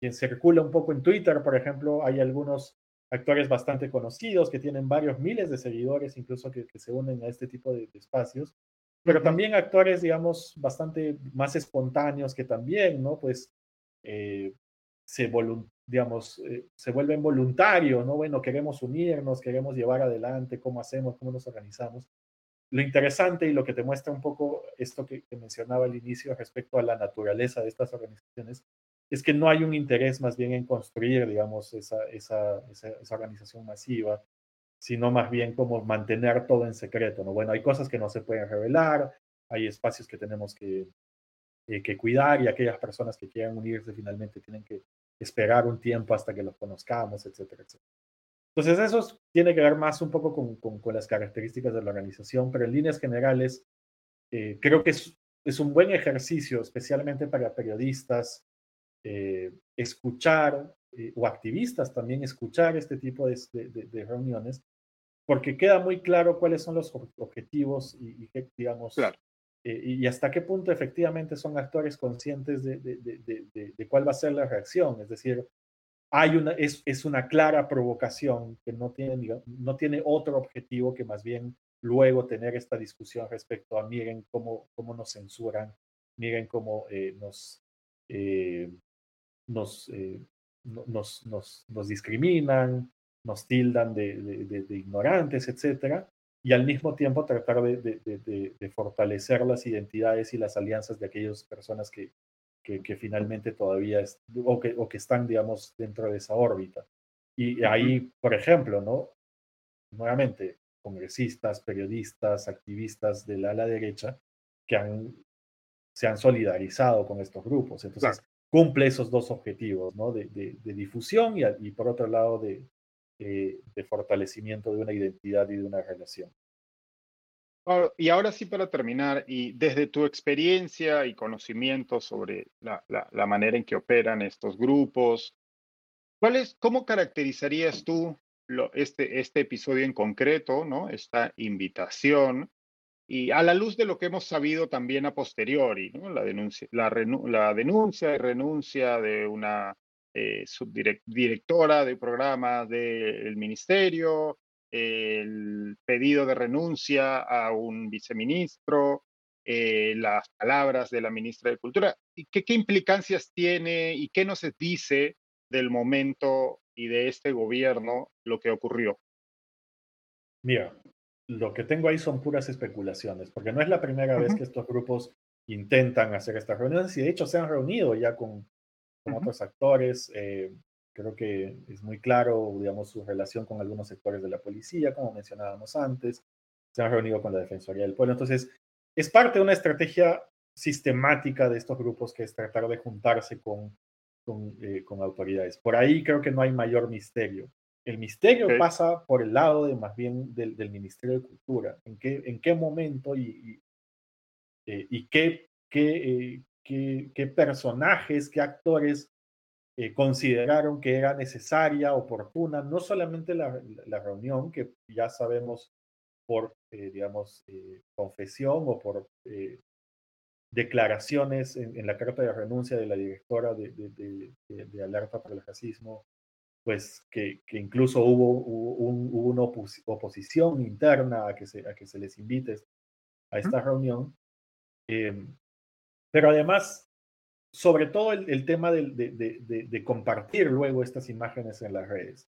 quien, circula un poco en Twitter, por ejemplo, hay algunos actores bastante conocidos que tienen varios miles de seguidores, incluso que, que se unen a este tipo de, espacios, pero también actores, digamos, bastante más espontáneos que también, ¿no? Pues eh, se, digamos, eh, se vuelven voluntarios, ¿no? Bueno, queremos unirnos, queremos llevar adelante, cómo hacemos, cómo nos organizamos lo interesante y lo que te muestra un poco esto que, mencionaba al inicio respecto a la naturaleza de estas organizaciones, es que no hay un interés más bien en construir, digamos, esa, esa, esa, organización masiva, sino más bien como mantener todo en secreto, ¿no? Bueno, hay cosas que no se pueden revelar, hay espacios que tenemos que, eh, que cuidar y aquellas personas que quieran unirse finalmente tienen que esperar un tiempo hasta que los conozcamos, etcétera, etcétera. Entonces eso tiene que ver más un poco con, con, las características de la organización, pero en líneas generales eh, creo que es, es, un buen ejercicio, especialmente para periodistas, eh, escuchar, eh, o activistas también, escuchar este tipo de, de, reuniones, porque queda muy claro cuáles son los objetivos y, y digamos, y hasta qué punto efectivamente son actores conscientes de, cuál va a ser la reacción. Es decir, hay una, es, es, una clara provocación que no tiene, no tiene otro objetivo que más bien luego tener esta discusión respecto a miren cómo, cómo nos censuran, miren cómo eh, nos, eh, nos, eh, nos, nos, nos, discriminan, nos tildan de, de, de, ignorantes, etc. Y al mismo tiempo tratar de, fortalecer las identidades y las alianzas de aquellas personas que, que, finalmente todavía es, o, que, o que están, digamos, dentro de esa órbita. Y ahí, por ejemplo, ¿no? Nuevamente, congresistas, periodistas, activistas de la ala derecha que han, se han solidarizado con estos grupos. Entonces, cumple esos dos objetivos, ¿no? De, de, difusión y, por otro lado de, de fortalecimiento de una identidad y de una relación. Y ahora sí para terminar, y desde tu experiencia y conocimiento sobre la, la, manera en que operan estos grupos, ¿cuál ¿cómo caracterizarías tú este, este episodio en concreto, ¿no? esta invitación? Y a la luz de lo que hemos sabido también a posteriori, ¿no? la, denuncia, la, la denuncia y renuncia de una eh, subdirectora de programa del ministerio, el pedido de renuncia a un viceministro, eh, las palabras de la ministra de Cultura. ¿Y qué, qué implicancias tiene y qué nos dice del momento y de este gobierno lo que ocurrió? Mira, lo que tengo ahí son puras especulaciones, porque no es la primera vez que estos grupos intentan hacer estas reuniones y de hecho se han reunido ya con, con otros actores. Eh, Creo que es muy claro, digamos, su relación con algunos sectores de la policía, como mencionábamos antes. Se han reunido con la Defensoría del Pueblo. Entonces, es parte de una estrategia sistemática de estos grupos que es tratar de juntarse con, con, eh, con autoridades. Por ahí creo que no hay mayor misterio. El misterio pasa por el lado de más bien del, del, Ministerio de Cultura. ¿En qué, en qué momento y, y, eh, y qué, qué, eh, qué, qué, personajes, qué actores eh, consideraron que era necesaria, oportuna, no solamente la, la reunión, que ya sabemos por, digamos, confesión o por declaraciones en, en, la carta de renuncia de la directora de, de, de, de Alerta para el Racismo, pues que, que incluso hubo, un, hubo una opos oposición interna a que, se, a que se les invite a esta reunión. pero además, sobre todo el, tema de, de, compartir luego estas imágenes en las redes.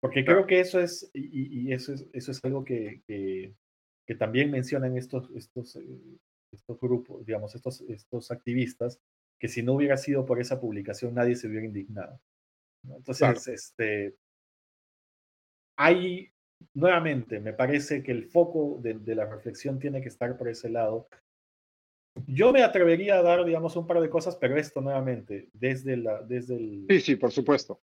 Porque creo que eso es, y, eso es, eso es algo que, que, también mencionan estos, estos, eh, estos grupos, digamos, estos, estos activistas, que si no hubiera sido por esa publicación nadie se hubiera indignado. Entonces, este, hay, nuevamente, me parece que el foco de, de la reflexión tiene que estar por ese lado, yo me atrevería a dar, digamos, un par de cosas, pero esto nuevamente, desde, la, desde el... Sí, sí, por supuesto.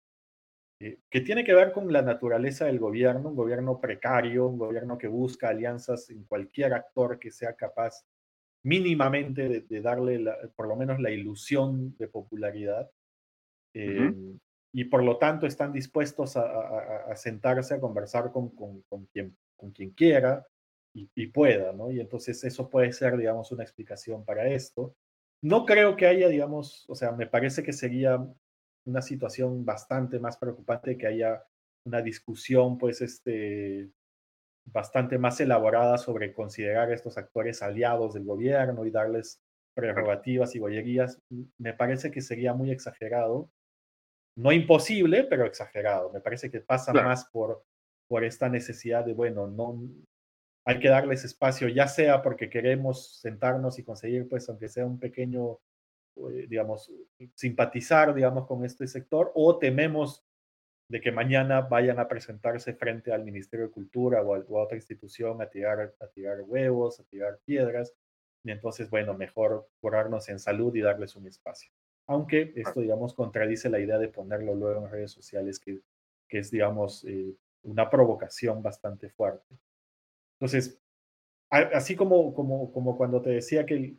Eh, que tiene que ver con la naturaleza del gobierno, un gobierno precario, un gobierno que busca alianzas en cualquier actor que sea capaz mínimamente de, darle por lo menos la ilusión de popularidad. Eh, y por lo tanto están dispuestos a, sentarse a conversar con, con, con, quien, con quien quiera, y, pueda, ¿no? Y entonces eso puede ser, digamos, una explicación para esto. No creo que haya, digamos, o sea, me parece que sería una situación bastante más preocupante que haya una discusión, pues, este, bastante más elaborada sobre considerar a estos actores aliados del gobierno y darles prerrogativas y bollerías. Me parece que sería muy exagerado. No imposible, pero exagerado. Me parece que pasa más por, por esta necesidad de, bueno, no, hay que darles espacio, ya sea porque queremos sentarnos y conseguir, pues, aunque sea un pequeño, eh, digamos, simpatizar, digamos, con este sector, o tememos de que mañana vayan a presentarse frente al Ministerio de Cultura o a, otra institución a tirar, a tirar huevos, a tirar piedras, y entonces, bueno, mejor curarnos en salud y darles un espacio. Aunque esto, digamos, contradice la idea de ponerlo luego en redes sociales, que, que es, digamos, eh, una provocación bastante fuerte. Entonces, así como, como, como cuando te decía que,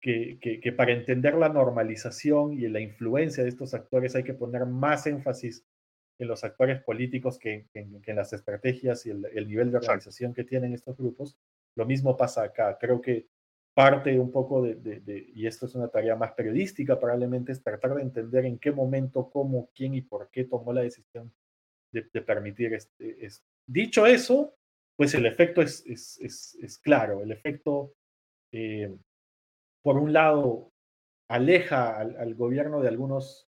que, que, para entender la normalización y la influencia de estos actores hay que poner más énfasis en los actores políticos que, en, las estrategias y el, nivel de organización que tienen estos grupos, lo mismo pasa acá. Creo que parte un poco de, y esto es una tarea más periodística probablemente, es tratar de entender en qué momento, cómo, quién y por qué tomó la decisión de, permitir este. Dicho eso, pues el efecto es, es, es, claro. El efecto, eh, por un lado, aleja al, gobierno de algunos,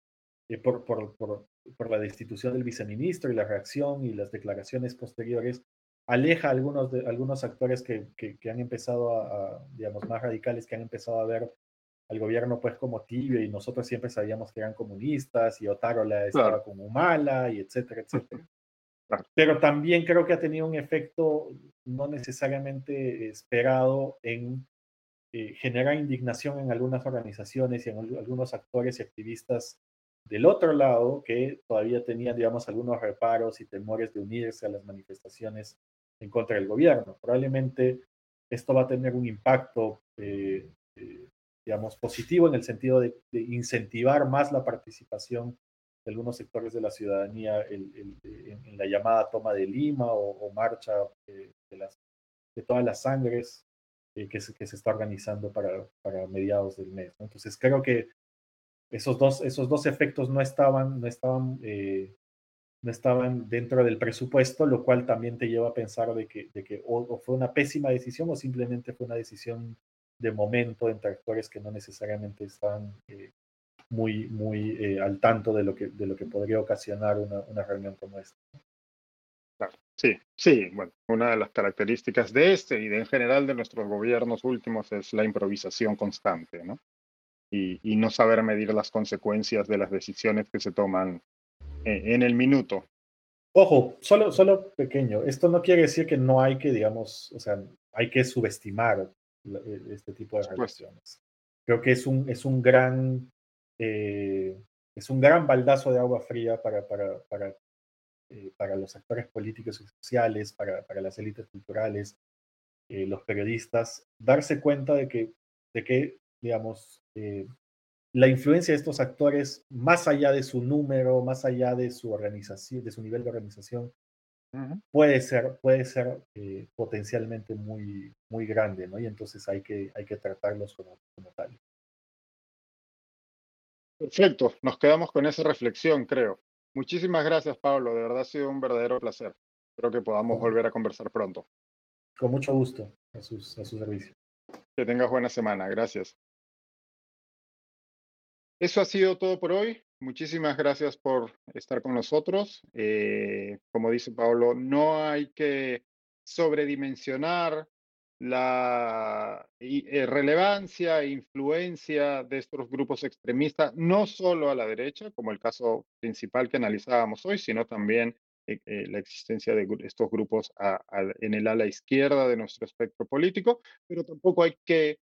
eh, por, por, por, por, la destitución del viceministro y la reacción y las declaraciones posteriores, aleja a algunos, de, algunos actores que, que, han empezado a, digamos, más radicales, que han empezado a ver al gobierno pues como tibio y nosotros siempre sabíamos que eran comunistas y Otárola estaba como mala y etcétera, etcétera. Pero también creo que ha tenido un efecto no necesariamente esperado en eh, generar indignación en algunas organizaciones y en algunos actores y activistas del otro lado que todavía tenían, digamos, algunos reparos y temores de unirse a las manifestaciones en contra del gobierno. Probablemente esto va a tener un impacto, eh, eh, digamos, positivo en el sentido de, incentivar más la participación de algunos sectores de la ciudadanía en, la llamada toma de Lima o, marcha de, las, de todas las sangres que se, que, se, está organizando para, mediados del mes. Entonces creo que esos dos, esos dos efectos no estaban, no estaban, eh, no estaban dentro del presupuesto, lo cual también te lleva a pensar de que, de que o, fue una pésima decisión o simplemente fue una decisión de momento entre actores que no necesariamente están eh, muy, muy eh, al tanto de lo, que, de lo que podría ocasionar una, una reunión como esta. Sí, sí, bueno, una de las características de este y de en general de nuestros gobiernos últimos es la improvisación constante, ¿no? y, no saber medir las consecuencias de las decisiones que se toman en, el minuto. Ojo, solo, solo pequeño. Esto no quiere decir que no hay que, digamos, o sea, hay que subestimar e, este tipo de relaciones. Creo que es un, es un gran, eh, es un gran baldazo de agua fría para, para, para, eh, para los actores políticos y sociales, para, para las élites culturales, eh, los periodistas, darse cuenta de que, de que digamos, eh, la influencia de estos actores, más allá de su número, más allá de su organización, de su nivel de organización, puede ser, puede ser eh, potencialmente muy, muy grande, ¿no? Y entonces hay que, hay que tratarlos como, como tal. Perfecto, nos quedamos con esa reflexión, creo. Muchísimas gracias, Pablo. De verdad ha sido un verdadero placer. Espero que podamos volver a conversar pronto. Con mucho gusto, a sus, a su servicio. Que tengas buena semana. Gracias. Eso ha sido todo por hoy. Muchísimas gracias por estar con nosotros. Eh, como dice Pablo, no hay que sobredimensionar la eh, relevancia e influencia de estos grupos extremistas, no solo a la derecha, como el caso principal que analizábamos hoy, sino también eh, la existencia de estos grupos en el ala izquierda de nuestro espectro político, pero tampoco hay que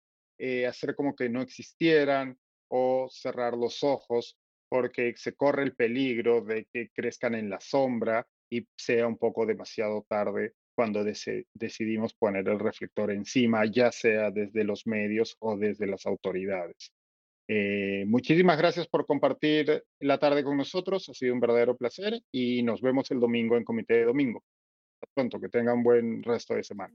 hacer como que no existieran o cerrar los ojos porque se corre el peligro de que crezcan en la sombra y sea un poco demasiado tarde cuando decidimos poner el reflector encima, ya sea desde los medios o desde las autoridades. Eh, muchísimas gracias por compartir la tarde con nosotros, ha sido un verdadero placer y nos vemos el domingo en Comité de Domingo. Hasta pronto, que tengan un buen resto de semana.